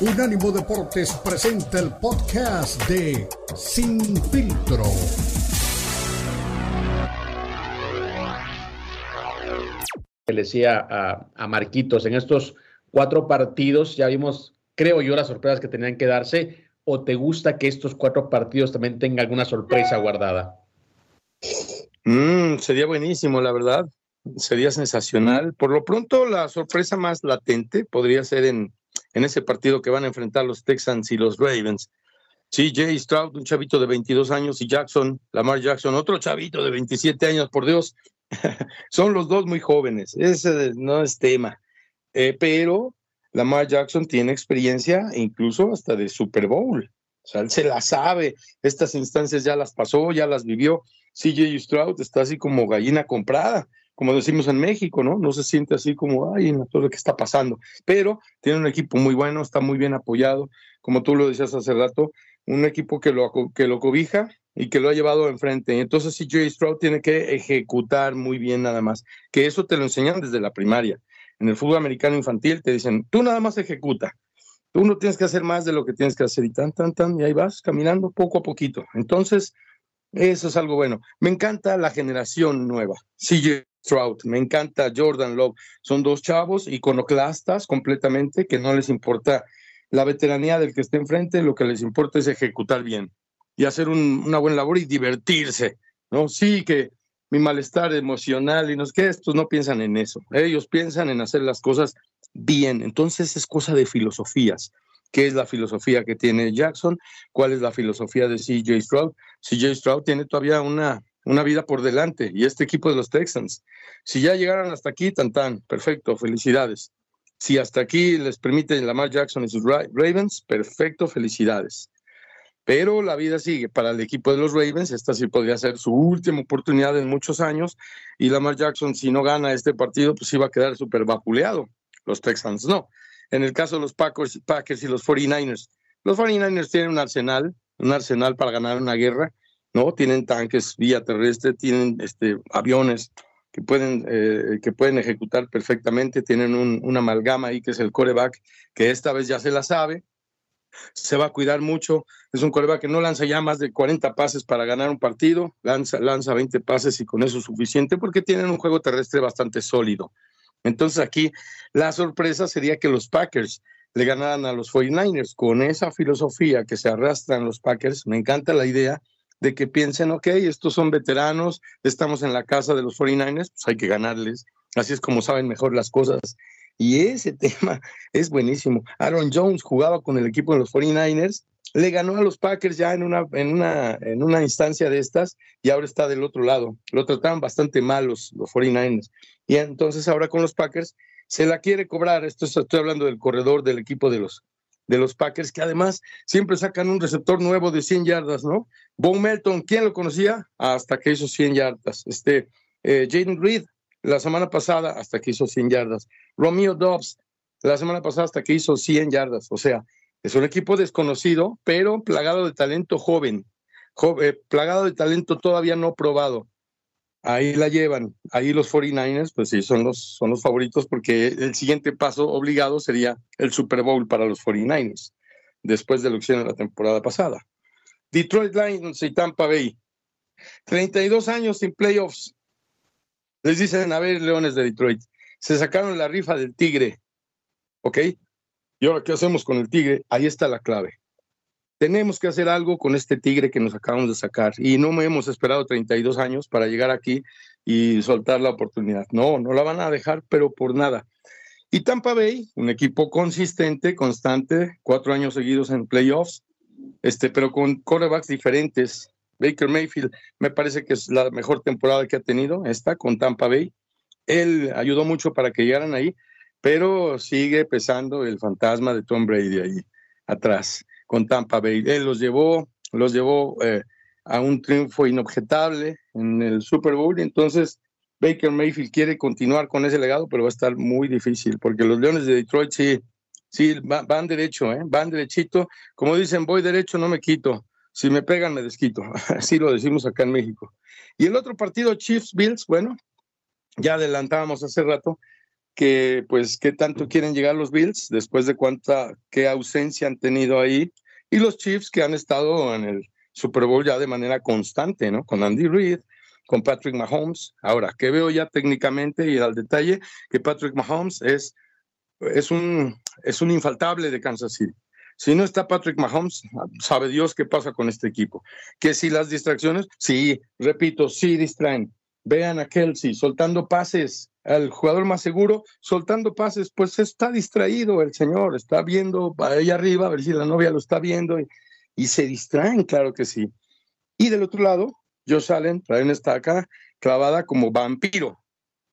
Unánimo Deportes presenta el podcast de Sin Filtro. Le decía a, Marquitos, en estos cuatro partidos ya vimos, creo yo, las sorpresas que tenían que darse. ¿O te gusta que estos cuatro partidos también tengan alguna sorpresa guardada? Mm, sería buenísimo, la verdad. Sería sensacional. Por lo pronto, la sorpresa más latente podría ser en, en ese partido que van a enfrentar los Texans y los Ravens. Jay Stroud, un chavito de 22 años, y Jackson, Lamar Jackson, otro chavito de 27 años, por Dios. Son los dos muy jóvenes, ese no es tema. Eh, pero Lamar Jackson tiene experiencia incluso hasta de Super Bowl. O sea, él se la sabe, estas instancias ya las pasó, ya las vivió. CJ Stroud está así como gallina comprada como decimos en México, ¿no? No se siente así como, ay, en todo lo que está pasando, pero tiene un equipo muy bueno, está muy bien apoyado, como tú lo decías hace rato, un equipo que lo, que lo cobija y que lo ha llevado enfrente. Entonces, sí, Jay Stroud tiene que ejecutar muy bien nada más, que eso te lo enseñan desde la primaria. En el fútbol americano infantil te dicen, tú nada más ejecuta, tú no tienes que hacer más de lo que tienes que hacer y tan, tan, tan, y ahí vas caminando poco a poquito. Entonces, eso es algo bueno. Me encanta la generación nueva. CJ Trout, me encanta Jordan Love. Son dos chavos iconoclastas completamente que no les importa la veteranía del que esté enfrente, lo que les importa es ejecutar bien y hacer una buena labor y divertirse, ¿no? Sí que mi malestar emocional y no sé qué, estos no piensan en eso. Ellos piensan en hacer las cosas bien. Entonces es cosa de filosofías. ¿Qué es la filosofía que tiene Jackson? ¿Cuál es la filosofía de CJ Stroud? CJ Stroud tiene todavía una una vida por delante y este equipo de los Texans. Si ya llegaron hasta aquí, tan tan, perfecto, felicidades. Si hasta aquí les permiten Lamar Jackson y sus Ravens, perfecto, felicidades. Pero la vida sigue. Para el equipo de los Ravens, esta sí podría ser su última oportunidad en muchos años. Y Lamar Jackson, si no gana este partido, pues iba a quedar súper vapuleado. Los Texans no. En el caso de los Packers, Packers y los 49ers, los 49ers tienen un arsenal, un arsenal para ganar una guerra ¿no? Tienen tanques vía terrestre, tienen este, aviones que pueden, eh, que pueden ejecutar perfectamente, tienen un, una amalgama ahí que es el coreback, que esta vez ya se la sabe, se va a cuidar mucho, es un coreback que no lanza ya más de 40 pases para ganar un partido, lanza, lanza 20 pases y con eso es suficiente porque tienen un juego terrestre bastante sólido. Entonces aquí la sorpresa sería que los Packers le ganaran a los 49ers con esa filosofía que se arrastran los Packers. Me encanta la idea de que piensen, ok, estos son veteranos, estamos en la casa de los 49ers, pues hay que ganarles. Así es como saben mejor las cosas. Y ese tema es buenísimo. Aaron Jones jugaba con el equipo de los 49ers, le ganó a los Packers ya en una, en una, en una instancia de estas y ahora está del otro lado. Lo trataban bastante mal los, los 49ers. Y entonces ahora con los Packers se la quiere cobrar. Esto estoy hablando del corredor del equipo de los, de los Packers, que además siempre sacan un receptor nuevo de 100 yardas, ¿no? Bon Melton, ¿quién lo conocía? Hasta que hizo 100 yardas. Este, eh, Jaden Reed, la semana pasada, hasta que hizo 100 yardas. Romeo Dobbs, la semana pasada, hasta que hizo 100 yardas. O sea, es un equipo desconocido, pero plagado de talento joven, eh, plagado de talento todavía no probado ahí la llevan. Ahí los 49ers, pues sí, son los, son los favoritos porque el siguiente paso obligado sería el Super Bowl para los 49ers, después de lo que hicieron la temporada pasada. Detroit Lions y Tampa Bay. 32 años sin playoffs. Les dicen, a ver, Leones de Detroit, se sacaron la rifa del Tigre, ¿ok? ¿Y ahora qué hacemos con el Tigre? Ahí está la clave tenemos que hacer algo con este tigre que nos acabamos de sacar y no hemos esperado 32 años para llegar aquí y soltar la oportunidad. No, no la van a dejar, pero por nada. Y Tampa Bay, un equipo consistente, constante, cuatro años seguidos en playoffs, este, pero con quarterbacks diferentes. Baker Mayfield me parece que es la mejor temporada que ha tenido, esta con Tampa Bay. Él ayudó mucho para que llegaran ahí, pero sigue pesando el fantasma de Tom Brady ahí atrás con Tampa Bay. Él los llevó, los llevó eh, a un triunfo inobjetable en el Super Bowl entonces Baker Mayfield quiere continuar con ese legado, pero va a estar muy difícil porque los Leones de Detroit sí, sí van, derecho, ¿eh? van derechito. Como dicen, voy derecho, no me quito. Si me pegan, me desquito. Así lo decimos acá en México. Y el otro partido, Chiefs Bills, bueno, ya adelantábamos hace rato que pues qué tanto quieren llegar los Bills después de cuánta qué ausencia han tenido ahí y los Chiefs que han estado en el Super Bowl ya de manera constante, ¿no? Con Andy Reid, con Patrick Mahomes. Ahora, que veo ya técnicamente y al detalle que Patrick Mahomes es es un es un infaltable de Kansas City. Si no está Patrick Mahomes, sabe Dios qué pasa con este equipo. Que si las distracciones, sí, repito, sí distraen. Vean a Kelsey soltando pases, al jugador más seguro, soltando pases, pues está distraído el señor, está viendo ahí arriba, a ver si la novia lo está viendo y, se distraen, claro que sí. Y del otro lado, Josh Allen, traen está acá, clavada como vampiro.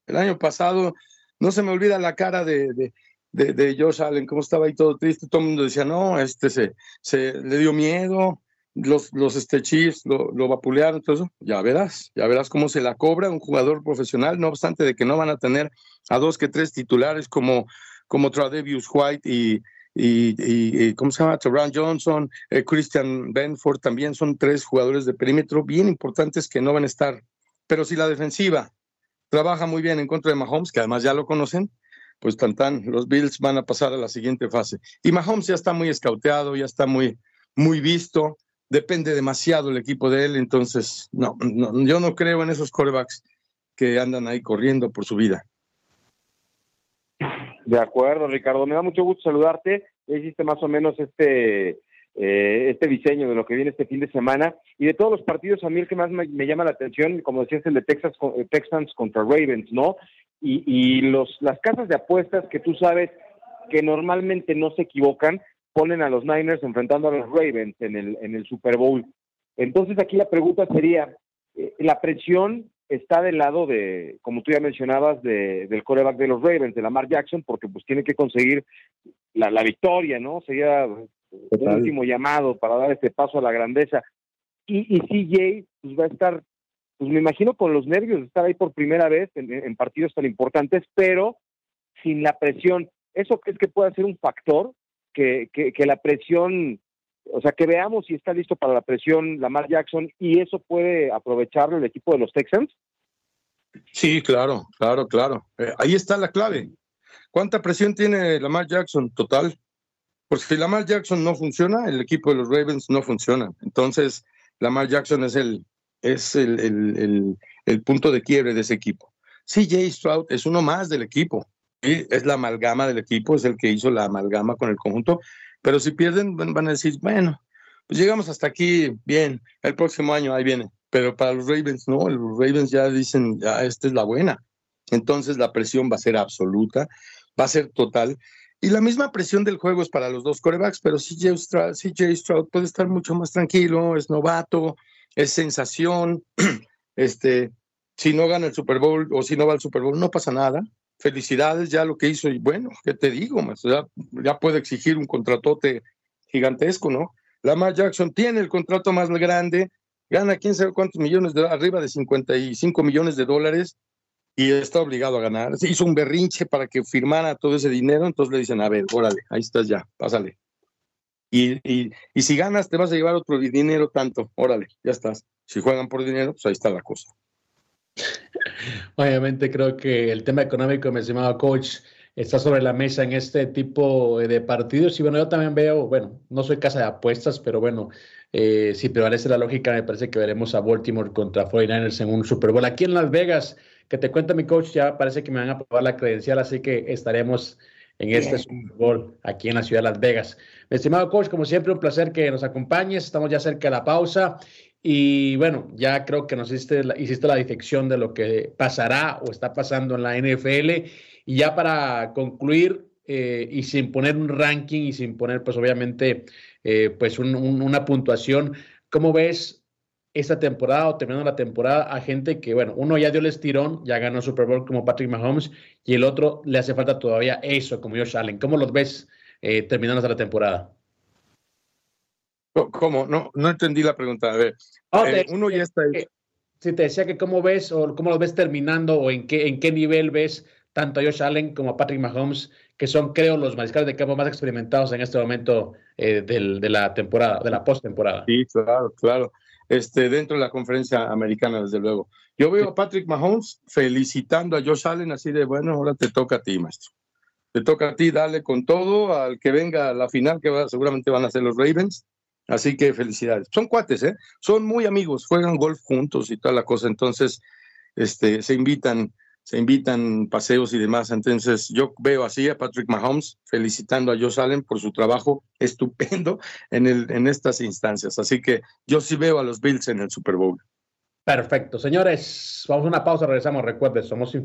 El año pasado, no se me olvida la cara de, de, de, de Josh cómo estaba ahí todo triste, todo el mundo decía, no, este se, se le dio miedo, los, los este, Chiefs lo, lo vapulearon, todo ya verás, ya verás cómo se la cobra un jugador profesional, no obstante de que no van a tener a dos que tres titulares como, como Tradevius White y, y, ¿cómo se llama? Teron Johnson, eh, Christian Benford, también son tres jugadores de perímetro bien importantes que no van a estar. Pero si la defensiva trabaja muy bien en contra de Mahomes, que además ya lo conocen, pues tan tan, los Bills van a pasar a la siguiente fase. Y Mahomes ya está muy escauteado, ya está muy, muy visto, depende demasiado el equipo de él, entonces no, no yo no creo en esos corebacks que andan ahí corriendo por su vida. De acuerdo, Ricardo, me da mucho gusto saludarte. Ya hiciste más o menos este eh, este diseño de lo que viene este fin de semana y de todos los partidos a mí el que más me, llama la atención, como decías, el de Texas, eh, Texans contra Ravens, ¿no? y, y los, las casas de apuestas que tú sabes que normalmente no se equivocan, ponen a los Niners enfrentando a los Ravens en el, en el Super Bowl. Entonces aquí la pregunta sería, eh, la presión está del lado de, como tú ya mencionabas, de, del coreback de los Ravens, de Lamar Jackson, porque pues tiene que conseguir la, la victoria, ¿no? Sería un último llamado para dar este paso a la grandeza. Y, y CJ pues va a estar pues me imagino con los nervios de estar ahí por primera vez en, en partidos tan importantes, pero sin la presión. ¿Eso crees que puede ser un factor? Que, que, la presión, o sea, que veamos si está listo para la presión Lamar Jackson y eso puede aprovecharlo el equipo de los Texans? Sí, claro, claro, claro. Eh, ahí está la clave. ¿Cuánta presión tiene Lamar Jackson total? Porque si Lamar Jackson no funciona, el equipo de los Ravens no funciona. Entonces, Lamar Jackson es el, es el, el, punto de quiebre de ese equipo. CJ Stroud es uno más del equipo. Es la amalgama del equipo, es el que hizo la amalgama con el conjunto, pero si pierden van a decir, bueno, pues llegamos hasta aquí, bien, el próximo año ahí viene, pero para los Ravens no, los Ravens ya dicen, ya esta es la buena, entonces la presión va a ser absoluta, va a ser total, y la misma presión del juego es para los dos corebacks, pero CJ Stroud, CJ Stroud puede estar mucho más tranquilo, es novato, es sensación. Este, si no gana el Super Bowl o si no va al Super Bowl, no pasa nada. Felicidades ya lo que hizo y bueno, ¿qué te digo? Ya, puede exigir un contratote gigantesco, ¿no? Lamar Jackson tiene el contrato más grande, gana quién sabe cuántos millones de arriba de 55 millones de dólares y está obligado a ganar. Se hizo un berrinche para que firmara todo ese dinero, entonces le dicen, a ver, órale, ahí estás ya, pásale. Y, y, y, si ganas, te vas a llevar otro dinero tanto. Órale, ya estás. Si juegan por dinero, pues ahí está la cosa. Obviamente creo que el tema económico, mi estimado coach, está sobre la mesa en este tipo de partidos. Y bueno, yo también veo, bueno, no soy casa de apuestas, pero bueno, eh, si prevalece la lógica, me parece que veremos a Baltimore contra 49ers en un Super Bowl. Aquí en Las Vegas, que te cuenta mi coach, ya parece que me van a probar la credencial, así que estaremos en este Super Bowl aquí en la ciudad de Las Vegas. Mi estimado coach, como siempre, un placer que nos acompañes. Estamos ya cerca de la pausa. Y bueno, ya creo que nos hiciste la, hiciste la disección de lo que pasará o está pasando en la NFL. Y ya para concluir, eh, y sin poner un ranking y sin poner, pues obviamente, eh, pues un, un, una puntuación, ¿cómo ves esta temporada o terminando la temporada a gente que, bueno, uno ya dio el estirón, ya ganó Super Bowl como Patrick Mahomes y el otro le hace falta todavía eso, como Josh Allen. ¿Cómo los ves eh, terminando la temporada? ¿Cómo? No, no entendí la pregunta. A ver, oh, eh, uno ya está. Si sí, te decía que cómo ves o cómo los ves terminando o en qué, en qué nivel ves tanto a Josh Allen como a Patrick Mahomes, que son, creo, los mariscales de campo más experimentados en este momento eh, del, de la temporada, de la postemporada. Sí, claro, claro. este, dentro de la conferencia americana, desde luego. Yo veo a Patrick Mahomes felicitando a Josh Allen así de, bueno, ahora te toca a ti, maestro. Te toca a ti, dale con todo al que venga a la final, que seguramente van a ser los Ravens. Así que felicidades. Son cuates, ¿eh? Son muy amigos, juegan golf juntos y toda la cosa. Entonces, este, se invitan se invitan paseos y demás. Entonces, yo veo así a Patrick Mahomes felicitando a Josh Allen por su trabajo estupendo en, el, en estas instancias. Así que yo sí veo a los Bills en el Super Bowl. Perfecto. Señores, vamos a una pausa, regresamos. Recuerden, somos sin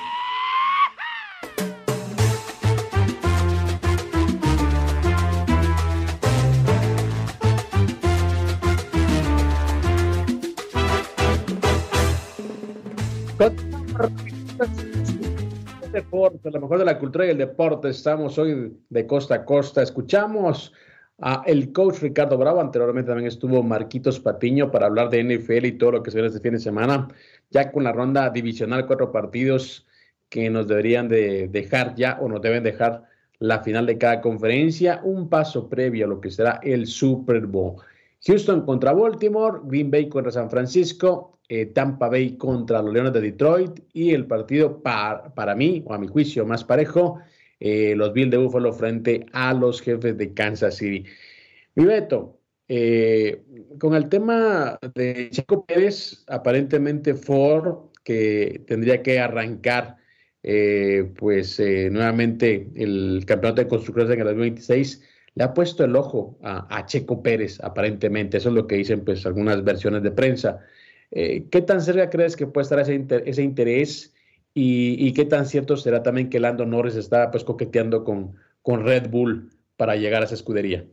Deporte, lo mejor de la cultura y el deporte. Estamos hoy de costa a costa. Escuchamos a el coach Ricardo Bravo. Anteriormente también estuvo Marquitos Patiño para hablar de NFL y todo lo que se viene este fin de semana. Ya con la ronda divisional, cuatro partidos que nos deberían de dejar ya o nos deben dejar la final de cada conferencia. Un paso previo a lo que será el Super Bowl. Houston contra Baltimore, Green Bay contra San Francisco, eh, Tampa Bay contra los Leones de Detroit y el partido para mí, o a mi juicio más parejo, eh, los Bills de Buffalo frente a los jefes de Kansas City. Mi Beto, eh, con el tema de Chico Pérez, aparentemente Ford, que tendría que arrancar pues nuevamente el campeonato de constructores en el 2026, le ha puesto el ojo a, Checo Pérez, aparentemente. Eso es lo que dicen pues algunas versiones de prensa. Eh, ¿Qué tan cerca crees que puede estar ese, interés y, qué tan cierto será también que Lando Norris está pues coqueteando con, con Red Bull para llegar a esa escudería?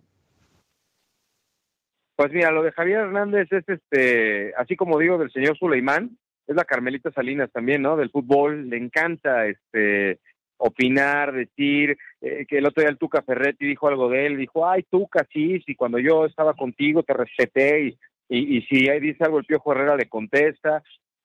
Pues mira, lo de Javier Hernández es este, así como digo del señor Suleimán, es la Carmelita Salinas también, ¿no? Del fútbol, le encanta este opinar, decir, eh, que el otro día el Tuca Ferretti dijo algo de él, dijo, ay, Tuca, sí, sí, cuando yo estaba contigo te respeté y, y, si ahí dice algo el Piojo Herrera le contesta.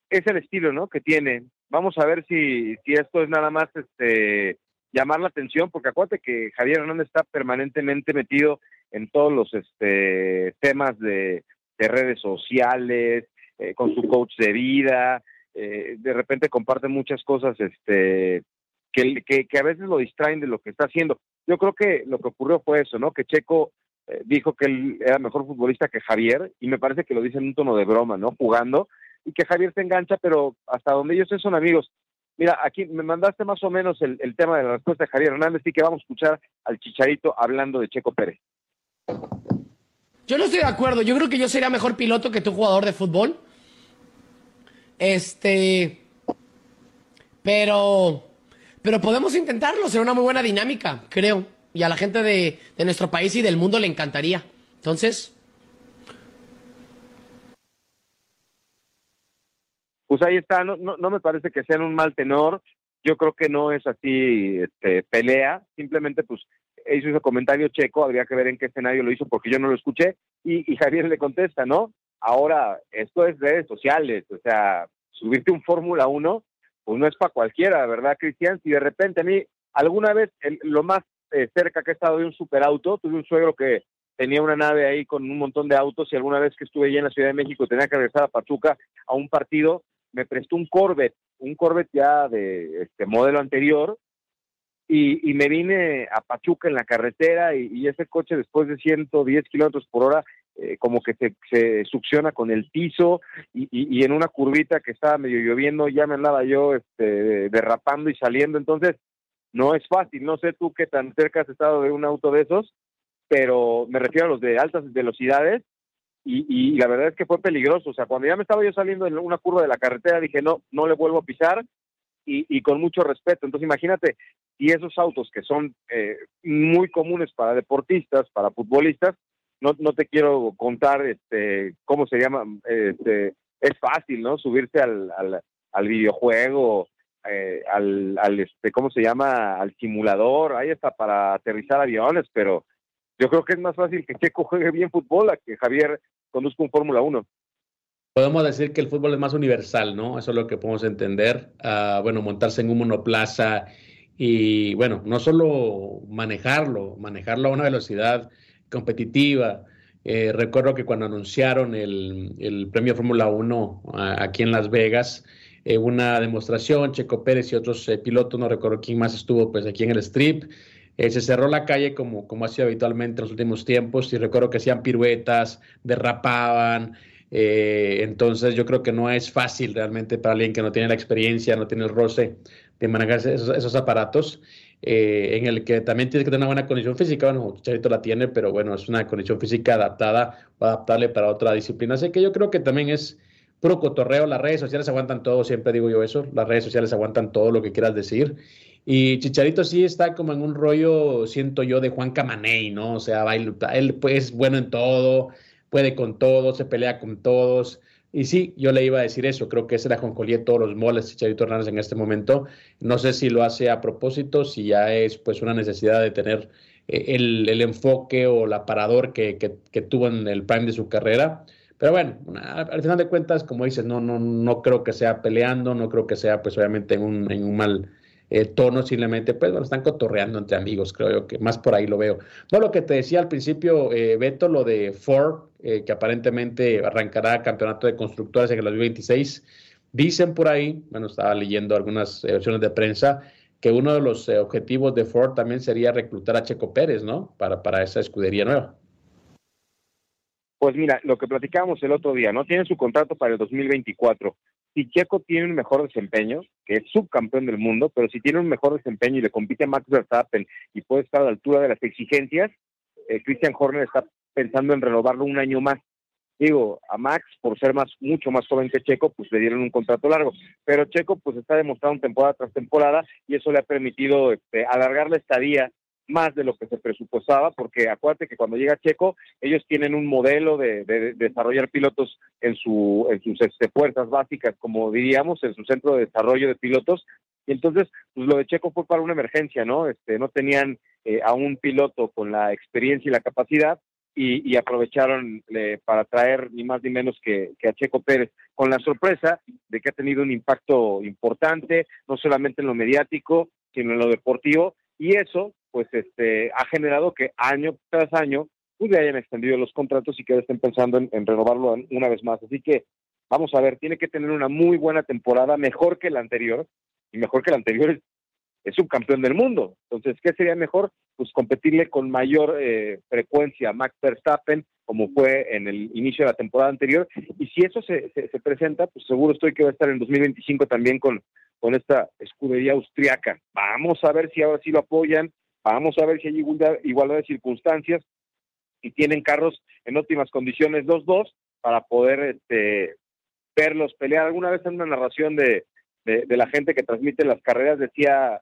Es el estilo, ¿no? Que tiene. Vamos a ver si, si esto es nada más este llamar la atención, porque acuérdate que Javier Hernández está permanentemente metido en todos los este, temas de, redes sociales, eh, con su coach de vida, eh, de repente comparte muchas cosas este, que, que, a veces lo distraen de lo que está haciendo. Yo creo que lo que ocurrió fue eso, ¿no? Que Checo eh, dijo que él era mejor futbolista que Javier y me parece que lo dice en un tono de broma, ¿no? Jugando y que Javier se engancha, pero hasta donde ellos son amigos. Mira, aquí me mandaste más o menos el, el tema de la respuesta de Javier Hernández, y que vamos a escuchar al Chicharito hablando de Checo Pérez. Yo no estoy de acuerdo. Yo creo que yo sería mejor piloto que tu jugador de fútbol. Este. Pero pero podemos intentarlo, será una muy buena dinámica, creo. Y a la gente de, nuestro país y del mundo le encantaría. Entonces. Pues ahí está, no, no, me parece que sea un mal tenor. Yo creo que no es así este, pelea, simplemente pues hizo ese comentario checo, habría que ver en qué escenario lo hizo porque yo no lo escuché y, Javier le contesta, ¿no? Ahora, esto es redes sociales, o sea, subirte un Fórmula 1 pues no es para cualquiera, ¿verdad, Cristian? Si de repente a mí, alguna vez, lo más eh, cerca que he estado de un superauto, tuve un suegro que tenía una nave ahí con un montón de autos y alguna vez que estuve allí en la Ciudad de México tenía que regresar a Pachuca a un partido, me prestó un Corvette, un Corvette ya de este modelo anterior, y, y me vine a Pachuca en la carretera y, y ese coche después de 110 kilómetros por hora eh, como que se, succiona con el piso y, en una curvita que estaba medio lloviendo ya me andaba yo este, derrapando y saliendo, entonces no es fácil, no sé tú qué tan cerca has estado de un auto de esos, pero me refiero a los de altas velocidades y, la verdad es que fue peligroso, o sea, cuando ya me estaba yo saliendo en una curva de la carretera dije no, no le vuelvo a pisar y, con mucho respeto, entonces imagínate si esos autos que son eh, muy comunes para deportistas, para futbolistas, no, no te quiero contar este, cómo se llama, este, es fácil, ¿no? Subirse al, al, al videojuego, eh, al, al, este, ¿cómo se llama? Al simulador, ahí está para aterrizar aviones, pero yo creo que es más fácil que Checo juegue bien fútbol a que Javier conduzca un Fórmula 1. Podemos decir que el fútbol es más universal, ¿no? Eso es lo que podemos entender. Uh, bueno, montarse en un monoplaza y, bueno, no solo manejarlo, manejarlo a una velocidad competitiva. Eh, recuerdo que cuando anunciaron el, el premio Fórmula 1 uh, aquí en Las Vegas, eh, una demostración, Checo Pérez y otros eh, pilotos, no recuerdo quién más estuvo pues aquí en el strip, eh, se cerró la calle como, como ha sido habitualmente en los últimos tiempos y recuerdo que hacían piruetas, derrapaban, entonces yo creo que no es fácil realmente para alguien que no tiene la experiencia, no tiene el roce de manejar esos, esos aparatos. Eh, en el que también tiene que tener una buena condición física. Bueno, Chicharito la tiene, pero bueno, es una condición física adaptada o adaptable para otra disciplina. Así que yo creo que también es puro cotorreo. Las redes sociales aguantan todo, siempre digo yo eso. Las redes sociales aguantan todo lo que quieras decir. Y Chicharito sí está como en un rollo, siento yo, de Juan Camaney, ¿no? O sea, él pues, es bueno en todo, puede con todo, se pelea con todos. Y sí, yo le iba a decir eso, creo que es la joncolía de todos los moles Chicharito Hernández en este momento. No sé si lo hace a propósito, si ya es pues una necesidad de tener eh, el, el, enfoque o el aparador que, que, que, tuvo en el prime de su carrera. Pero bueno, al final de cuentas, como dices, no, no, no creo que sea peleando, no creo que sea pues obviamente en un, en un mal eh, tono, simplemente pues bueno, están cotorreando entre amigos, creo yo que más por ahí lo veo. No, lo que te decía al principio, eh, Beto, lo de Ford, eh, que aparentemente arrancará campeonato de constructores en el 2026. Dicen por ahí, bueno, estaba leyendo algunas versiones de prensa, que uno de los eh, objetivos de Ford también sería reclutar a Checo Pérez, ¿no? Para, para esa escudería nueva. Pues mira, lo que platicábamos el otro día, ¿no? Tiene su contrato para el 2024. Si Checo tiene un mejor desempeño, que es subcampeón del mundo, pero si tiene un mejor desempeño y le compite a Max Verstappen y puede estar a la altura de las exigencias, eh, Christian Horner está pensando en renovarlo un año más. Digo, a Max, por ser más, mucho más joven que Checo, pues le dieron un contrato largo. Pero Checo, pues está demostrando temporada tras temporada y eso le ha permitido este, alargar la estadía más de lo que se presupuestaba, porque acuérdate que cuando llega Checo, ellos tienen un modelo de, de, de desarrollar pilotos en, su, en sus este, básicas, como diríamos, en su centro de desarrollo de pilotos. Y entonces, pues lo de Checo fue para una emergencia, ¿no? Este, no tenían eh, a un piloto con la experiencia y la capacidad, y, y aprovecharon eh, para traer ni más ni menos que, que, a Checo Pérez, con la sorpresa de que ha tenido un impacto importante, no solamente en lo mediático, sino en lo deportivo, y eso, pues, este, ha generado que año tras año, pues, le hayan extendido los contratos y que estén pensando en, en renovarlo una vez más. Así que, vamos a ver, tiene que tener una muy buena temporada, mejor que la anterior, y mejor que la anterior es es subcampeón del mundo. Entonces, ¿qué sería mejor? Pues competirle con mayor eh, frecuencia a Max Verstappen, como fue en el inicio de la temporada anterior. Y si eso se, se, se, presenta, pues seguro estoy que va a estar en 2025 también con, con esta escudería austriaca. Vamos a ver si ahora sí lo apoyan, vamos a ver si hay igualdad, igualdad de circunstancias, y tienen carros en óptimas condiciones los dos para poder este, verlos pelear. Alguna vez en una narración de, de, la gente que transmite las carreras decía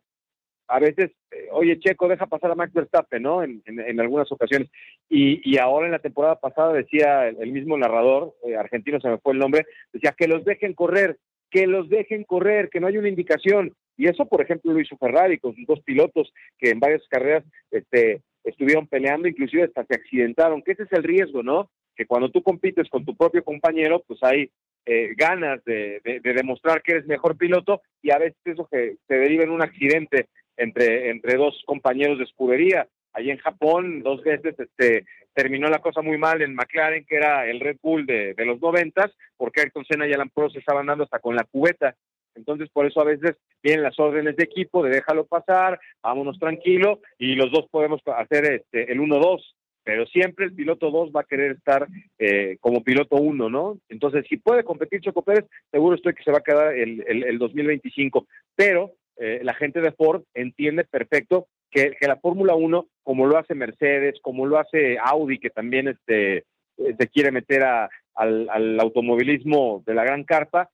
a veces, eh, oye, Checo, deja pasar a Max Verstappen, ¿no? En, algunas ocasiones. Y, ahora en la temporada pasada decía el, el mismo narrador, eh, argentino se me fue el nombre, decía que los dejen correr, que los dejen correr, que no hay una indicación. Y eso, por ejemplo, lo hizo Ferrari con sus dos pilotos que en varias carreras este, estuvieron peleando, inclusive hasta se accidentaron, que ese es el riesgo, ¿no? Que cuando tú compites con tu propio compañero, pues hay eh, ganas de, de, de, demostrar que eres mejor piloto y a veces eso que se deriva en un accidente entre, entre dos compañeros de escudería. Allí en Japón, dos veces este, terminó la cosa muy mal en McLaren, que era el Red Bull de, de los noventas, porque Ayrton Senna y Alan Prost estaban dando hasta con la cubeta. Entonces, por eso a veces vienen las órdenes de equipo de déjalo pasar, vámonos tranquilo, y los dos podemos hacer este, el 1-2 pero siempre el piloto 2 va a querer estar eh, como piloto 1, ¿no? Entonces, si puede competir Choco Pérez, seguro estoy que se va a quedar el, el, el 2025, pero eh, la gente de Ford entiende perfecto que, que la Fórmula 1, como lo hace Mercedes, como lo hace Audi, que también este, se quiere meter a, al, al, automovilismo de la gran carpa,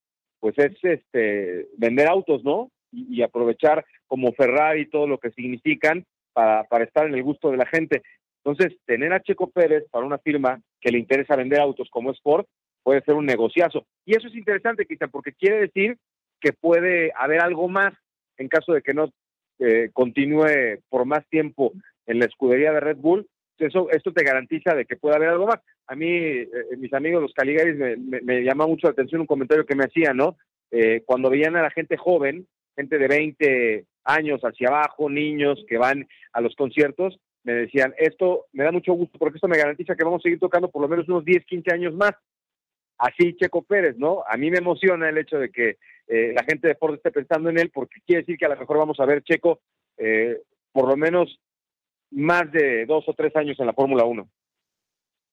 pues es este vender autos, ¿no? Y, aprovechar como Ferrari todo lo que significan para, para estar en el gusto de la gente. Entonces, tener a Checo Pérez para una firma que le interesa vender autos como Sport puede ser un negociazo. Y eso es interesante, quizá, porque quiere decir que puede haber algo más en caso de que no eh, continúe por más tiempo en la escudería de Red Bull. Eso, esto te garantiza de que puede haber algo más. A mí, eh, mis amigos los Caligaris me, me, llama mucho la atención un comentario que me hacían, ¿no? Eh, cuando veían a la gente joven, gente de 20 años hacia abajo, niños que van a los conciertos, me decían, esto me da mucho gusto porque esto me garantiza que vamos a seguir tocando por lo menos unos 10, 15 años más. Así Checo Pérez, ¿no? A mí me emociona el hecho de que eh, la gente de Ford esté pensando en él porque quiere decir que a lo mejor vamos a ver Checo eh, por lo menos más de dos o tres años en la Fórmula 1.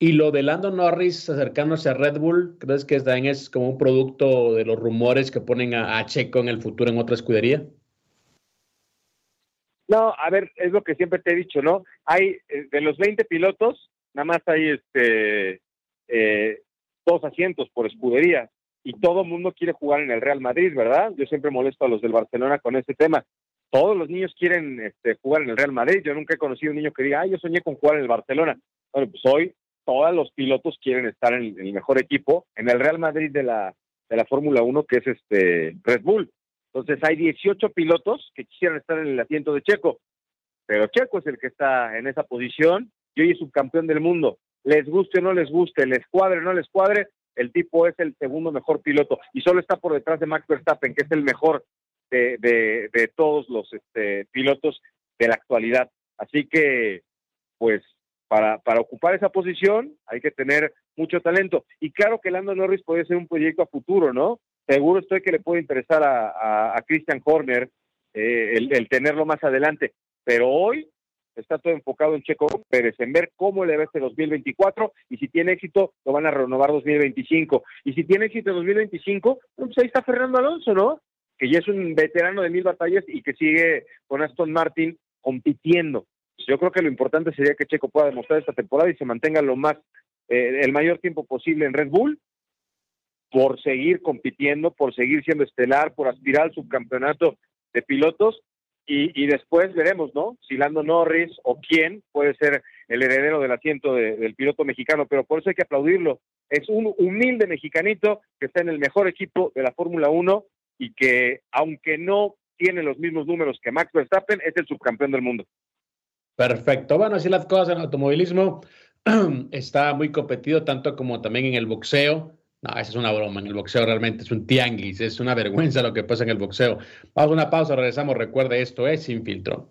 Y lo de Lando Norris acercándose a Red Bull, ¿crees que también es como un producto de los rumores que ponen a Checo en el futuro en otra escudería? No, a ver, es lo que siempre te he dicho, ¿no? Hay, eh, de los 20 pilotos, nada más hay este eh, dos asientos por escudería y todo el mundo quiere jugar en el Real Madrid, ¿verdad? Yo siempre molesto a los del Barcelona con ese tema. Todos los niños quieren este, jugar en el Real Madrid. Yo nunca he conocido un niño que diga, ay, yo soñé con jugar en el Barcelona. Bueno, pues hoy todos los pilotos quieren estar en, el mejor equipo, en el Real Madrid de la, de la Fórmula 1, que es este Red Bull. Entonces hay 18 pilotos que quisieran estar en el asiento de Checo, pero Checo es el que está en esa posición y hoy es subcampeón del mundo. Les guste o no les guste, les cuadre o no les cuadre, el tipo es el segundo mejor piloto y solo está por detrás de Max Verstappen, que es el mejor de, de, todos los este, pilotos de la actualidad. Así que, pues, para, para ocupar esa posición hay que tener mucho talento. Y claro que Lando Norris puede ser un proyecto a futuro, ¿no? seguro estoy que le puede interesar a, Christian Horner eh, el, tenerlo más adelante, pero hoy está todo enfocado en Checo Pérez, en ver cómo le va este 2024 y si tiene éxito lo van a renovar 2025 y si tiene éxito en 2025, pues ahí está Fernando Alonso, ¿no? Que ya es un veterano de mil batallas y que sigue con Aston Martin compitiendo. Yo creo que lo importante sería que Checo pueda demostrar esta temporada y se mantenga lo más, eh, el mayor tiempo posible en Red Bull por seguir compitiendo, por seguir siendo estelar, por aspirar al subcampeonato de pilotos y, después veremos, ¿no? Si Lando Norris o quién puede ser el heredero del asiento del piloto mexicano, pero por eso hay que aplaudirlo. Es un humilde mexicanito que está en el mejor equipo de la Fórmula 1 y que, aunque no tiene los mismos números que Max Verstappen, es el subcampeón del mundo. Perfecto. Bueno, así las cosas en automovilismo. Está muy competido tanto como también en el boxeo. No, esa es una broma. En el boxeo realmente es un tianguis, es una vergüenza lo que pasa en el boxeo. Vamos a una pausa, regresamos. Recuerde, esto es Sin Filtro.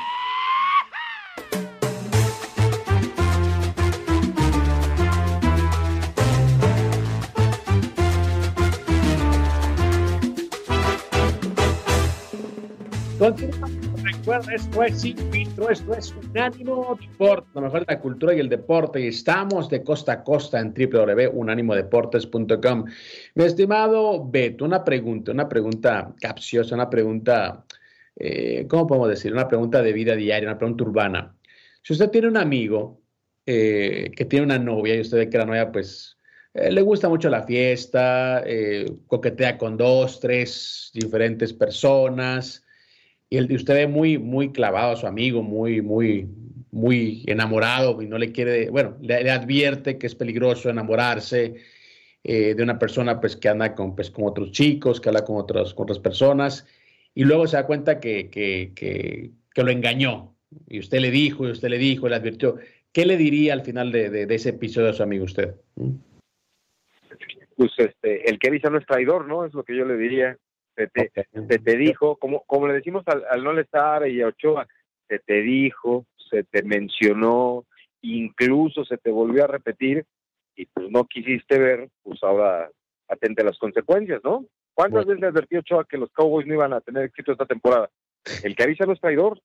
Recuerda, esto es Sin Filtro, esto es Unánimo Deporte, lo mejor de la cultura y el deporte. Y estamos de costa a costa en www.unanimodeportes.com. Mi estimado Beto, una pregunta, una pregunta capciosa, una pregunta, eh, ¿cómo podemos decir? Una pregunta de vida diaria, una pregunta urbana. Si usted tiene un amigo eh, que tiene una novia y usted ve que la novia, pues, eh, le gusta mucho la fiesta, coquetea con dos, tres diferentes personas y el de usted es muy, muy clavado a su amigo, muy, muy, muy enamorado y no le quiere, bueno, le, advierte que es peligroso enamorarse eh, de una persona pues que anda con, pues, con otros chicos, que habla con, otros, con otras personas y luego se da cuenta que, que, que, que, lo engañó y usted le dijo y usted le dijo, le advirtió. ¿Qué le diría al final de, de, ese episodio a su amigo usted? ¿Mm? Pues este, el que avisa no es traidor, ¿no? Es lo que yo le diría se te, te, dijo, como, como le decimos al, al no estar y a Ochoa, se te dijo, se te mencionó, incluso se te volvió a repetir y pues no quisiste ver, pues ahora atente a las consecuencias, ¿no? ¿Cuántas veces le advertí Ochoa que los Cowboys no iban a tener éxito esta temporada? El que avisa no es traidor.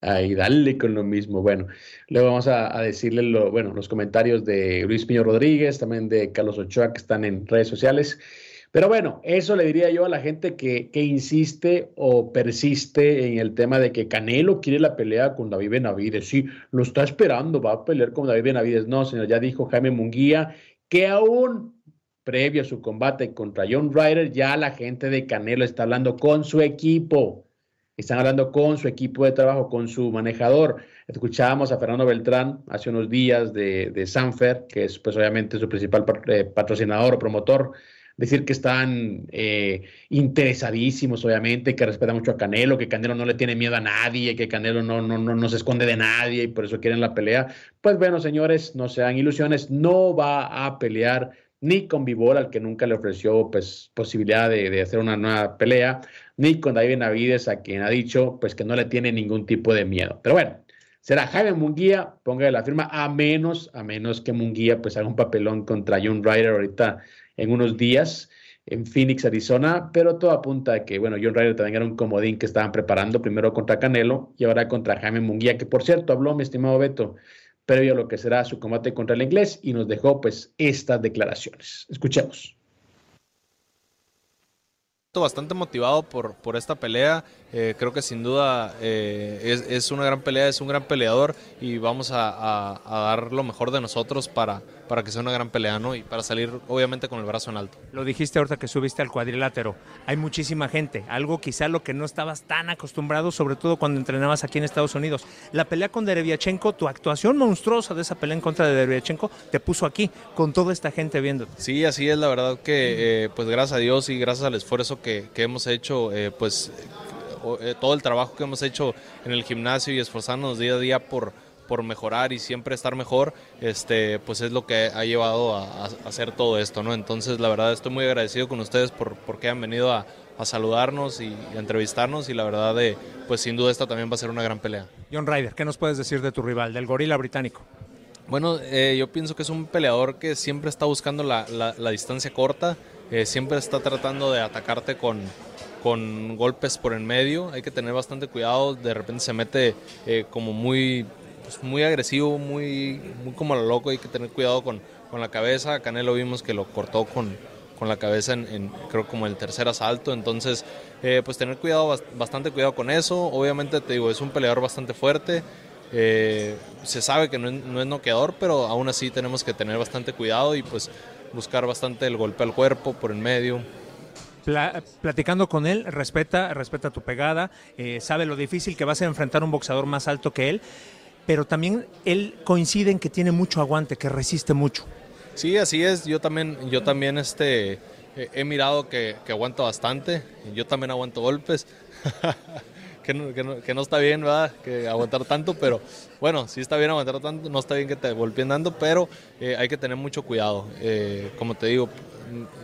Ahí, dale con lo mismo. Bueno, luego vamos a, decirle lo, bueno, los comentarios de Luis Piño Rodríguez, también de Carlos Ochoa, que están en redes sociales. Pero bueno, eso le diría yo a la gente que, que, insiste o persiste en el tema de que Canelo quiere la pelea con David Benavides. Sí, lo está esperando, va a pelear con David Benavides. No, señor, ya dijo Jaime Munguía que aún previo a su combate contra John Ryder, ya la gente de Canelo está hablando con su equipo. Están hablando con su equipo de trabajo, con su manejador. Escuchábamos a Fernando Beltrán hace unos días de, de Sanfer, que es pues obviamente su principal eh, patrocinador o promotor decir que están eh, interesadísimos, obviamente, que respetan mucho a Canelo, que Canelo no le tiene miedo a nadie, que Canelo no, no, no, no se esconde de nadie y por eso quieren la pelea. Pues bueno, señores, no sean ilusiones, no va a pelear ni con Vivor, al que nunca le ofreció pues, posibilidad de, de, hacer una nueva pelea, ni con David Navides, a quien ha dicho pues que no le tiene ningún tipo de miedo. Pero bueno, será Jaime Munguía, ponga la firma, a menos, a menos que Munguía pues haga un papelón contra John Ryder ahorita en unos días en Phoenix, Arizona, pero todo apunta a que, bueno, John Ryder también era un comodín que estaban preparando primero contra Canelo y ahora contra Jaime Munguía, que por cierto habló mi estimado Beto, previo a lo que será su combate contra el inglés y nos dejó pues estas declaraciones. Escuchemos bastante motivado por, por esta pelea. Eh, creo que sin duda eh, es, es, una gran pelea, es un gran peleador y vamos a, a, dar lo mejor de nosotros para, para que sea una gran pelea ¿no? y para salir obviamente con el brazo en alto. Lo dijiste ahorita que subiste al cuadrilátero. Hay muchísima gente, algo quizá lo que no estabas tan acostumbrado, sobre todo cuando entrenabas aquí en Estados Unidos. La pelea con Dereviachenko, tu actuación monstruosa de esa pelea en contra de Dereviachenko te puso aquí con toda esta gente viendo. Sí, así es, la verdad que eh, pues gracias a Dios y gracias al esfuerzo que, que hemos hecho, pues eh, todo el trabajo que hemos hecho en el gimnasio y esforzarnos día a día por, por mejorar y siempre estar mejor, este, pues es lo que ha llevado a, hacer todo esto, ¿no? Entonces, la verdad, estoy muy agradecido con ustedes por, porque han venido a, saludarnos y a entrevistarnos y la verdad, de, pues sin duda esta también va a ser una gran pelea. John Ryder, ¿qué nos puedes decir de tu rival, del gorila británico? Bueno, eh, yo pienso que es un peleador que siempre está buscando la, la, distancia corta, eh, siempre está tratando de atacarte con, con golpes por en medio. Hay que tener bastante cuidado. De repente se mete eh, como muy, pues, muy agresivo, muy, muy como lo loco. Hay que tener cuidado con, con la cabeza. Canelo vimos que lo cortó con, con la cabeza en, creo como el tercer asalto. Entonces, eh, pues tener cuidado, bastante cuidado con eso. Obviamente, te digo, es un peleador bastante fuerte. Eh, se sabe que no es, no es noqueador, pero aún así tenemos que tener bastante cuidado y pues buscar bastante el golpe al cuerpo por en medio platicando con él, respeta, respeta tu pegada, eh, sabe lo difícil que vas a enfrentar un boxeador más alto que él, pero también él coincide en que tiene mucho aguante, que resiste mucho. Sí, así es. Yo también, yo también este, he mirado que, que aguanta bastante. Yo también aguanto golpes. que, no, está bien, ¿verdad? Que aguantar tanto, pero bueno, sí está bien aguantar tanto, no está bien que te golpeen dando, pero eh, hay que tener mucho cuidado. Eh, como te digo,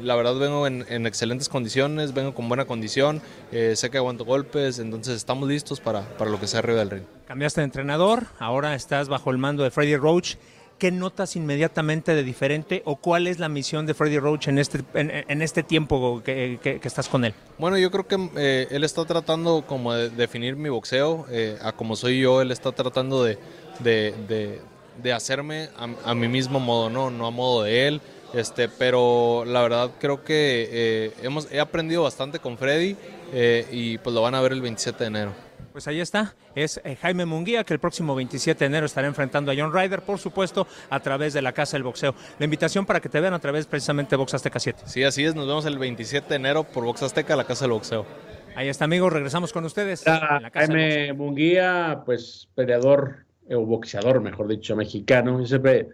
la verdad vengo en, excelentes condiciones, vengo con buena condición, eh, sé que aguanto golpes, entonces estamos listos para, para lo que sea arriba del ring. Cambiaste de entrenador, ahora estás bajo el mando de Freddy Roach. ¿Qué notas inmediatamente de diferente o cuál es la misión de Freddy Roach en este, en, este tiempo que, estás con él? Bueno, yo creo que eh, él está tratando como de definir mi boxeo, eh, a como soy yo, él está tratando de, de, de, hacerme a, mi mismo modo, ¿no? no a modo de él. Este, pero la verdad creo que eh, hemos, he aprendido bastante con Freddy y pues lo van a ver el 27 de enero. Pues ahí está, es eh, Jaime Munguía que el próximo 27 de enero estará enfrentando a John Ryder, por supuesto, a través de la Casa del Boxeo. La invitación para que te vean a través precisamente de Box Azteca 7. Sí, así es, nos vemos el 27 de enero por Box Azteca, la Casa del Boxeo. Ahí está, amigos, regresamos con ustedes. Jaime Munguía, pues peleador o boxeador, mejor dicho, mexicano, y siempre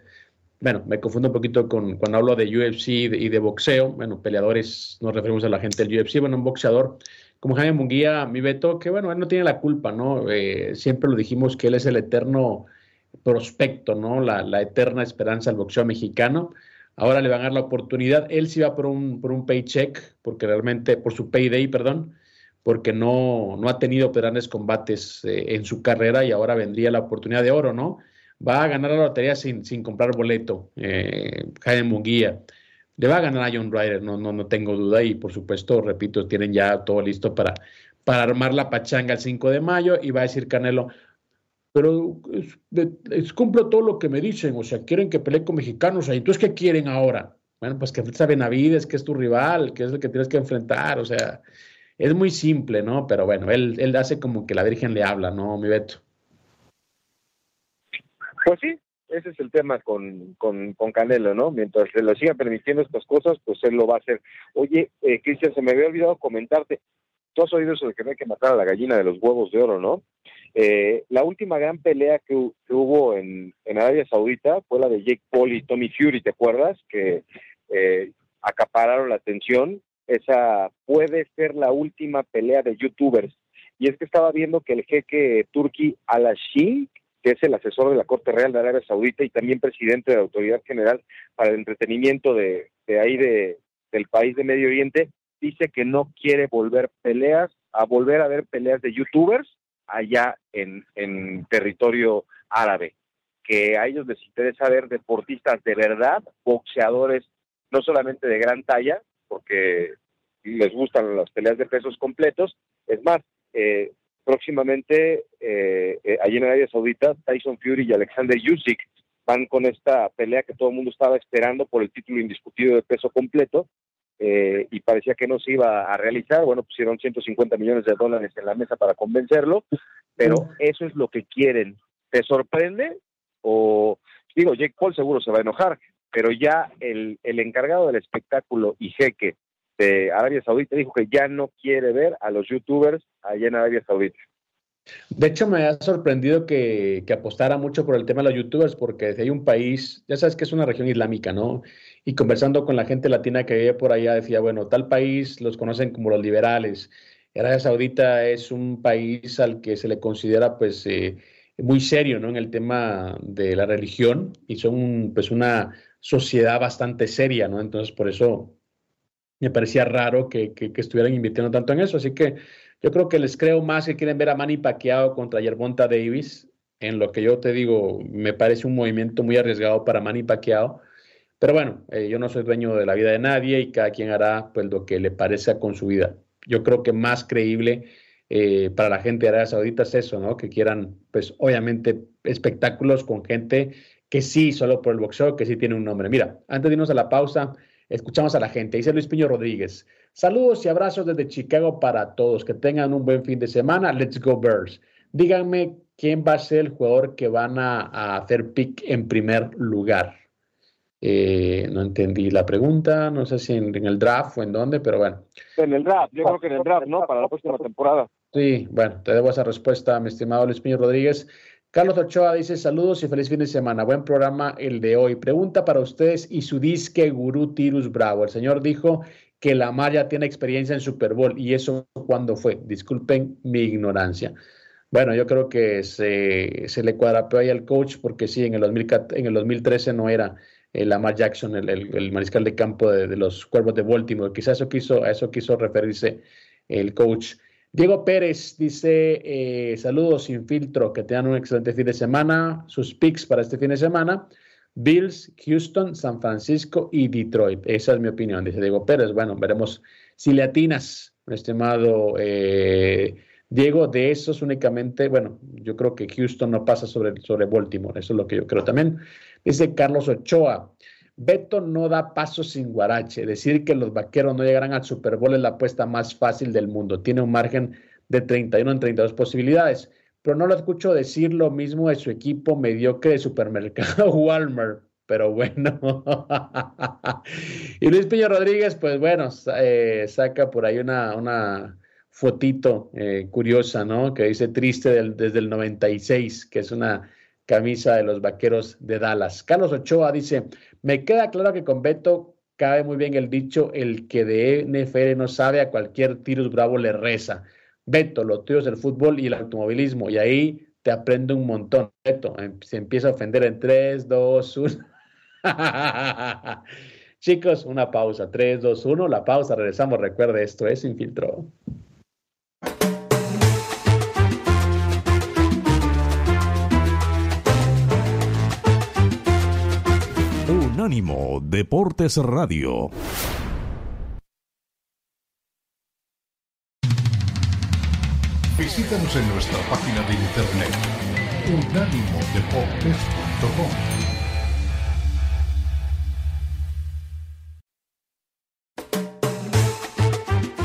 bueno, me confundo un poquito con cuando hablo de UFC y de, boxeo. Bueno, peleadores, nos referimos a la gente del UFC. Bueno, un boxeador como Jaime Munguía, mi Beto, que bueno, él no tiene la culpa, ¿no? Eh, siempre lo dijimos que él es el eterno prospecto, ¿no? La, eterna esperanza del boxeo mexicano. Ahora le van a dar la oportunidad. Él sí va por un, por un paycheck, porque realmente, por su payday, perdón, porque no, no ha tenido grandes combates eh, en su carrera y ahora vendría la oportunidad de oro, ¿no? va a ganar la lotería sin, sin comprar boleto, eh, Jaime Munguía. Le va a ganar a John Ryder, no, no, no tengo duda. Y por supuesto, repito, tienen ya todo listo para, para armar la pachanga el 5 de mayo. Y va a decir Canelo, pero es, cumplo todo lo que me dicen, o sea, quieren que pelee con mexicanos, ahí. entonces, ¿qué quieren ahora? Bueno, pues que enfrentes a Benavides, que es tu rival, que es el que tienes que enfrentar, o sea, es muy simple, ¿no? Pero bueno, él, él hace como que la Virgen le habla, ¿no, mi Beto? Pues sí, ese es el tema con, con, con, Canelo, ¿no? Mientras se lo siga permitiendo estas cosas, pues él lo va a hacer. Oye, eh, Cristian, se me había olvidado comentarte, tú has oído eso de que no hay que matar a la gallina de los huevos de oro, ¿no? Eh, la última gran pelea que, hubo en, en, Arabia Saudita fue la de Jake Paul y Tommy Fury, ¿te acuerdas? Que eh, acapararon la atención. Esa puede ser la última pelea de youtubers. Y es que estaba viendo que el jeque turqui Alashin, que es el asesor de la Corte Real de Arabia Saudita y también presidente de la Autoridad General para el Entretenimiento de, ahí de, del país de Medio Oriente, dice que no quiere volver peleas, a volver a ver peleas de youtubers allá en, territorio árabe, que a ellos les interesa ver deportistas de verdad, boxeadores no solamente de gran talla, porque les gustan las peleas de pesos completos, es más, eh, próximamente eh, eh, allí en Arabia Saudita, Tyson Fury y Alexander Usyk van con esta pelea que todo el mundo estaba esperando por el título indiscutido de peso completo eh, y parecía que no se iba a realizar. Bueno, pusieron 150 millones de dólares en la mesa para convencerlo, pero eso es lo que quieren. ¿Te sorprende? O digo, Jake Paul seguro se va a enojar, pero ya el, el encargado del espectáculo y jeque de Arabia Saudita dijo que ya no quiere ver a los youtubers allá en Arabia Saudita. De hecho, me ha sorprendido que, apostara mucho por el tema de los youtubers, porque si hay un país, ya sabes que es una región islámica, ¿no? Y conversando con la gente latina que vive por allá, decía, bueno, tal país los conocen como los liberales. Arabia Saudita es un país al que se le considera, pues, eh, muy serio, ¿no? En el tema de la religión y son, pues, una sociedad bastante seria, ¿no? Entonces, por eso me parecía raro que, que, estuvieran invirtiendo tanto en eso. Así que yo creo que les creo más que quieren ver a Manny Pacquiao contra Yerbonta Davis. En lo que yo te digo, me parece un movimiento muy arriesgado para Manny Pacquiao. Pero bueno, eh, yo no soy dueño de la vida de nadie y cada quien hará pues lo que le parezca con su vida. Yo creo que más creíble eh, para la gente de Arabia Saudita es eso, ¿no? Que quieran, pues obviamente, espectáculos con gente que sí, solo por el boxeo, que sí tiene un nombre. Mira, antes de irnos a la pausa, Escuchamos a la gente. Dice Luis Piño Rodríguez. Saludos y abrazos desde Chicago para todos. Que tengan un buen fin de semana. Let's go Bears. Díganme quién va a ser el jugador que van a, hacer pick en primer lugar. Eh, no entendí la pregunta, no sé si en, el draft o en dónde, pero bueno. En el draft, yo creo que en el draft, ¿no? Para la próxima temporada. Sí, bueno, te debo esa respuesta, mi estimado Luis Piño Rodríguez. Carlos Ochoa dice saludos y feliz fin de semana. Buen programa el de hoy. Pregunta para ustedes y su disque gurú Tirus Bravo. El señor dijo que la Maya tiene experiencia en Super Bowl y eso cuando fue. Disculpen mi ignorancia. Bueno, yo creo que se, se le cuadrapeó ahí al coach porque sí, en el, en el 2013 no era el Lamar Jackson el, el, mariscal de campo de, de, los Cuervos de Baltimore. Quizás eso quiso, a eso quiso referirse el coach. Diego Pérez dice, eh, saludos sin filtro, que tengan un excelente fin de semana. Sus picks para este fin de semana, Bills, Houston, San Francisco y Detroit. Esa es mi opinión, dice Diego Pérez. Bueno, veremos si le atinas, estimado eh, Diego, de esos únicamente, bueno, yo creo que Houston no pasa sobre, sobre Baltimore, eso es lo que yo creo también. Dice Carlos Ochoa, Beto no da paso sin guarache. Decir que los vaqueros no llegarán al Super Bowl es la apuesta más fácil del mundo. Tiene un margen de 31 en 32 posibilidades. Pero no lo escucho decir lo mismo de su equipo mediocre de supermercado Walmart. Pero bueno. y Luis Piño Rodríguez, pues bueno, eh, saca por ahí una, una fotito eh, curiosa, ¿no? Que dice triste desde el 96, que es una camisa de los vaqueros de Dallas. Carlos Ochoa dice, me queda claro que con Beto cabe muy bien el dicho, el que de NFL no sabe a cualquier tirus bravo le reza. Beto, lo tuyo es el fútbol y el automovilismo, y ahí te aprende un montón. Beto, em, se empieza a ofender en 3, 2, 1. Chicos, una pausa. 3, 2, 1, la pausa, regresamos. Recuerde, esto es Infiltró. Unánimo Deportes Radio. Visítanos en nuestra página de internet unánimodeportes.com.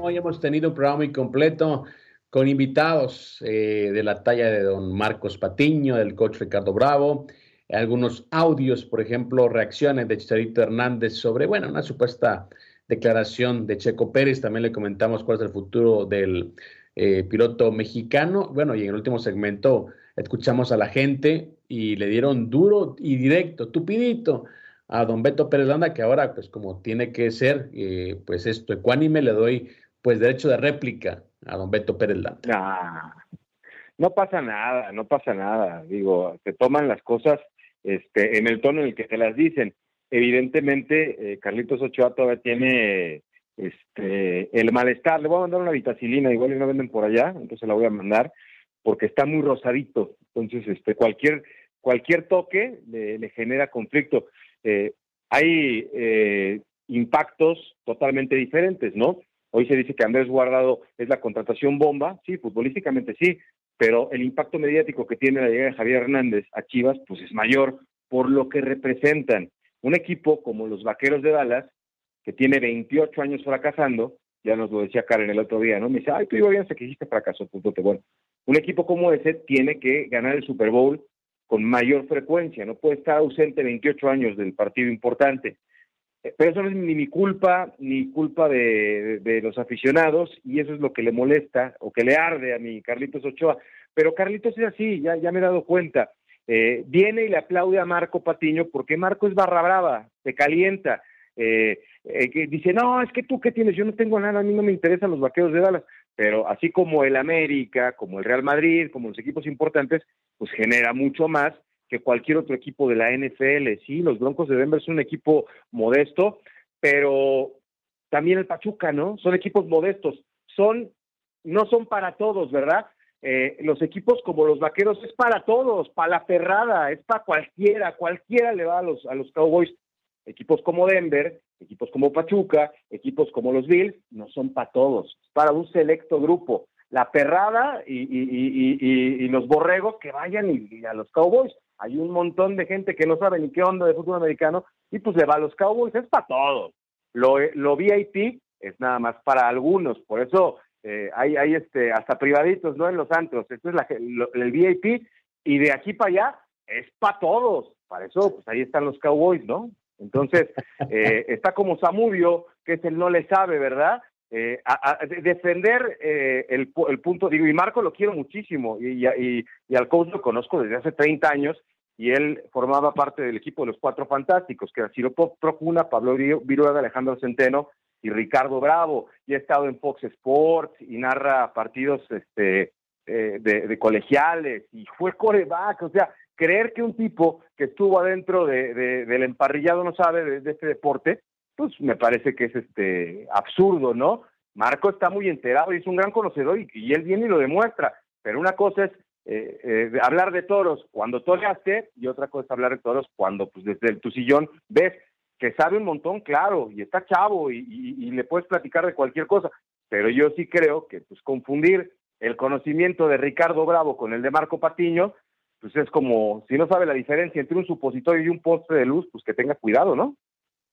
Hoy hemos tenido un programa muy completo con invitados eh, de la talla de don Marcos Patiño, del coach Ricardo Bravo, algunos audios, por ejemplo, reacciones de Chicharito Hernández sobre, bueno, una supuesta declaración de Checo Pérez. También le comentamos cuál es el futuro del eh, piloto mexicano. Bueno, y en el último segmento escuchamos a la gente y le dieron duro y directo, tupidito a don Beto Pérez Landa, que ahora, pues como tiene que ser, eh, pues esto ecuánime, le doy pues derecho de réplica a don Beto Pérez Landa. no pasa nada, no pasa nada. Digo, se toman las cosas este, en el tono en el que se las dicen. Evidentemente, eh, Carlitos Ochoa todavía tiene este, el malestar. Le voy a mandar una vitacilina, igual y no venden por allá, entonces la voy a mandar, porque está muy rosadito. Entonces, este, cualquier, cualquier toque le genera conflicto. Eh, hay eh, impactos totalmente diferentes, ¿no? Hoy se dice que Andrés Guardado es la contratación bomba, sí, futbolísticamente sí, pero el impacto mediático que tiene la llegada de Javier Hernández a Chivas, pues es mayor por lo que representan. Un equipo como los Vaqueros de Dallas, que tiene 28 años fracasando, ya nos lo decía Karen el otro día, ¿no? Me dice, ay, tú bien hasta que dijiste fracaso, punto. Bueno, un equipo como ese tiene que ganar el Super Bowl con mayor frecuencia, no puede estar ausente 28 años del partido importante. Eh, pero eso no es ni mi culpa, ni culpa de, los aficionados, y eso es lo que le molesta o que le arde a mi Carlitos Ochoa. Pero Carlitos es así, ya, ya me he dado cuenta. Eh, viene y le aplaude a Marco Patiño porque Marco es barra brava, se calienta. Eh, que dice, no, es que tú qué tienes, yo no tengo nada, a mí no me interesan los vaqueros de Dallas pero así como el América, como el Real Madrid, como los equipos importantes, pues genera mucho más que cualquier otro equipo de la NFL. Sí, los Broncos de Denver son un equipo modesto, pero también el Pachuca, ¿no? Son equipos modestos. Son, no son para todos, ¿verdad? Eh, los equipos como los Vaqueros es para todos, para la ferrada, es para cualquiera, cualquiera le va a los, a los Cowboys. Equipos como Denver Equipos como Pachuca, equipos como los Bills, no son para todos, para un selecto grupo. La perrada y, los borregos que vayan y, a los Cowboys. Hay un montón de gente que no sabe ni qué onda de fútbol americano y pues le va a los Cowboys, es para todos. Lo, lo VIP es nada más para algunos, por eso eh, hay, hay este, hasta privaditos, ¿no? En los antros, esto es la, el VIP y de aquí para allá es para todos, para eso pues ahí están los Cowboys, ¿no? Entonces, eh, está como Samudio, que es el no le sabe, ¿verdad? Eh, a, defender eh, el, el, punto, digo, y Marco lo quiero muchísimo, y, y, y, al coach lo conozco desde hace 30 años, y él formaba parte del equipo de los Cuatro Fantásticos, que era Ciro Procuna, Pablo Viruega, Alejandro Centeno y Ricardo Bravo, y ha estado en Fox Sports y narra partidos este, de, de colegiales, y fue coreback, o sea, creer que un tipo que estuvo adentro de, del emparrillado no sabe de, este deporte, pues me parece que es este absurdo, ¿no? Marco está muy enterado y es un gran conocedor y, él viene y lo demuestra, pero una cosa es eh, eh, hablar de toros cuando toreaste y otra cosa es hablar de toros cuando pues desde tu sillón ves que sabe un montón, claro, y está chavo y, y, le puedes platicar de cualquier cosa, pero yo sí creo que pues confundir el conocimiento de Ricardo Bravo con el de Marco Patiño, pues es como, si no sabe la diferencia entre un supositorio y un poste de luz, pues que tenga cuidado, ¿no?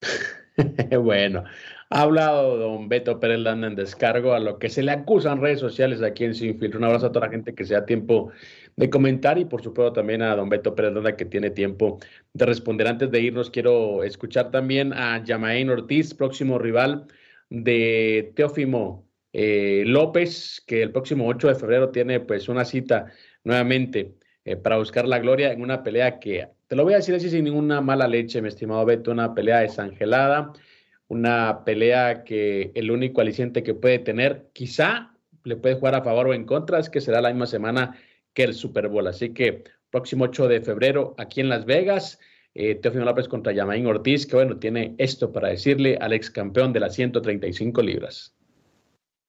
bueno, ha hablado don Beto Pérez Landa en descargo a lo que se le acusa en redes sociales aquí en Sin Un abrazo a toda la gente que se da tiempo de comentar y por supuesto también a don Beto Pérez Landa que tiene tiempo de responder. Antes de irnos, quiero escuchar también a Yamain Ortiz, próximo rival de Teófimo eh, López, que el próximo 8 de febrero tiene pues una cita nuevamente eh, para buscar la gloria en una pelea que, te lo voy a decir así sin ninguna mala leche, mi estimado Beto, una pelea desangelada, una pelea que el único aliciente que puede tener, quizá le puede jugar a favor o en contra, es que será la misma semana que el Super Bowl. Así que próximo 8 de febrero aquí en Las Vegas, eh, López contra Yamaín Ortiz, que bueno, tiene esto para decirle al ex campeón de las 135 libras.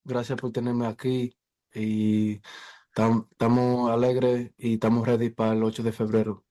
Gracias por tenerme aquí y estamos alegres y estamos ready para el 8 de febrero.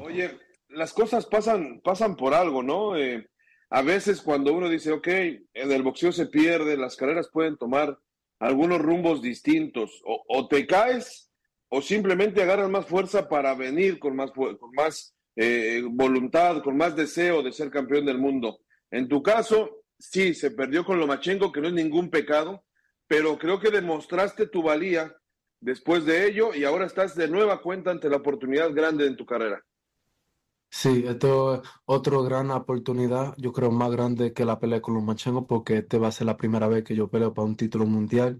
Oye, las cosas pasan, pasan por algo, ¿no? Eh, a veces cuando uno dice, ok, en el boxeo se pierde, las carreras pueden tomar algunos rumbos distintos, o, te caes o simplemente agarras más fuerza para venir con más, con más eh, voluntad, con más deseo de ser campeón del mundo. En tu caso, sí, se perdió con Lomachenko, que no es ningún pecado, pero creo que demostraste tu valía después de ello y ahora estás de nueva cuenta ante la oportunidad grande en tu carrera. Sí, esto es otra gran oportunidad, yo creo más grande que la pelea con los Machengo, porque este va a ser la primera vez que yo peleo para un título mundial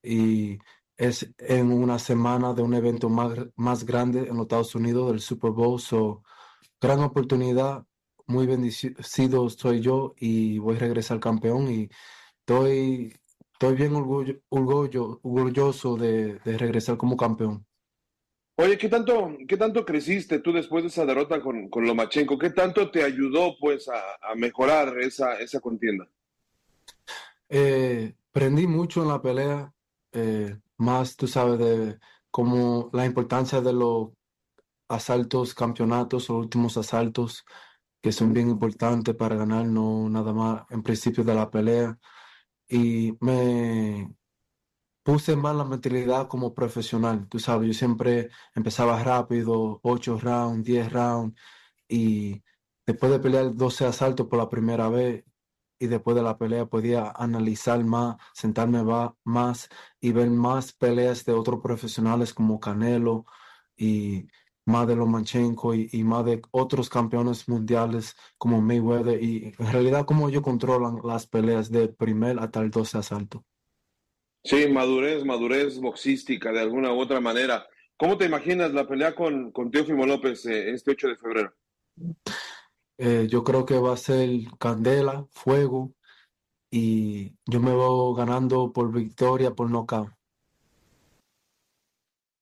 y es en una semana de un evento más, más grande en los Estados Unidos, del Super Bowl. So, gran oportunidad, muy bendecido soy yo y voy a regresar campeón y estoy, estoy bien orgullo, orgulloso de, de regresar como campeón. Oye, ¿qué tanto, qué tanto creciste tú después de esa derrota con, con Lomachenko? ¿Qué tanto te ayudó pues a, mejorar esa, esa contienda? Eh, aprendí mucho en la pelea, eh, más tú sabes de cómo la importancia de los asaltos, campeonatos, los últimos asaltos, que son bien importantes para ganar, no nada más en principio de la pelea. Y me, puse más la mentalidad como profesional. Tú sabes, yo siempre empezaba rápido, 8 rounds, 10 rounds, y después de pelear 12 asaltos por la primera vez, y después de la pelea podía analizar más, sentarme más y ver más peleas de otros profesionales como Canelo y más de Lomachenko y, y más de otros campeones mundiales como Mayweather y en realidad como ellos controlan las peleas de primer hasta el 12 asalto. Sí, madurez, madurez boxística de alguna u otra manera. ¿Cómo te imaginas la pelea con, con Teófimo López eh, este 8 de febrero? Eh, yo creo que va a ser candela, fuego, y yo me voy ganando por victoria, por nocaut.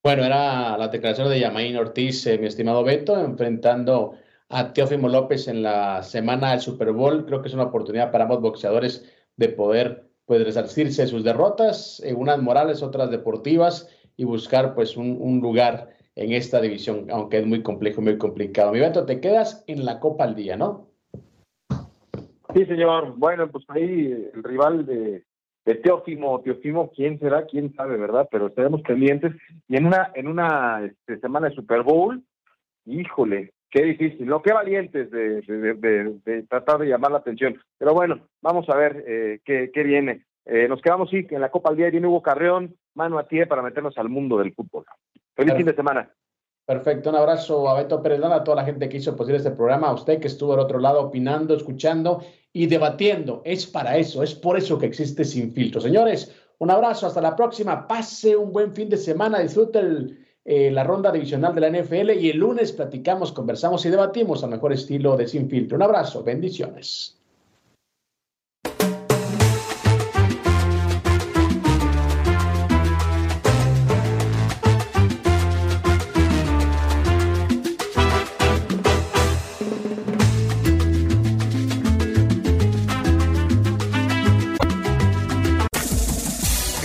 Bueno, era la declaración de Yamaín Ortiz, eh, mi estimado Beto, enfrentando a Teófimo López en la semana del Super Bowl. Creo que es una oportunidad para ambos boxeadores de poder pues resarcirse de sus derrotas, en unas morales, otras deportivas, y buscar pues un, lugar en esta división, aunque es muy complejo, muy complicado. Mi Beto, te quedas en la Copa al día, ¿no? Sí, señor. Bueno, pues ahí el rival de, de Teófimo, Teófimo, ¿quién será? ¿Quién sabe, verdad? Pero estaremos pendientes. Y en una, en una este, semana de Super Bowl, híjole, qué difícil, lo que valientes de, de, tratar de llamar la atención. Pero bueno, vamos a ver eh, qué, qué, viene. Eh, nos quedamos, sí, en la Copa al Día viene Hugo Carreón, mano a ti para meternos al mundo del fútbol. Feliz fin de semana. Perfecto, un abrazo a Beto Pérez a toda la gente que hizo posible este programa, a usted que estuvo al otro lado opinando, escuchando y debatiendo. Es para eso, es por eso que existe Sin Filtro. Señores, un abrazo, hasta la próxima. Pase un buen fin de semana, disfrute eh, la ronda divisional de la NFL y el lunes platicamos, conversamos y debatimos al mejor estilo de Sin Filtro. Un abrazo, bendiciones.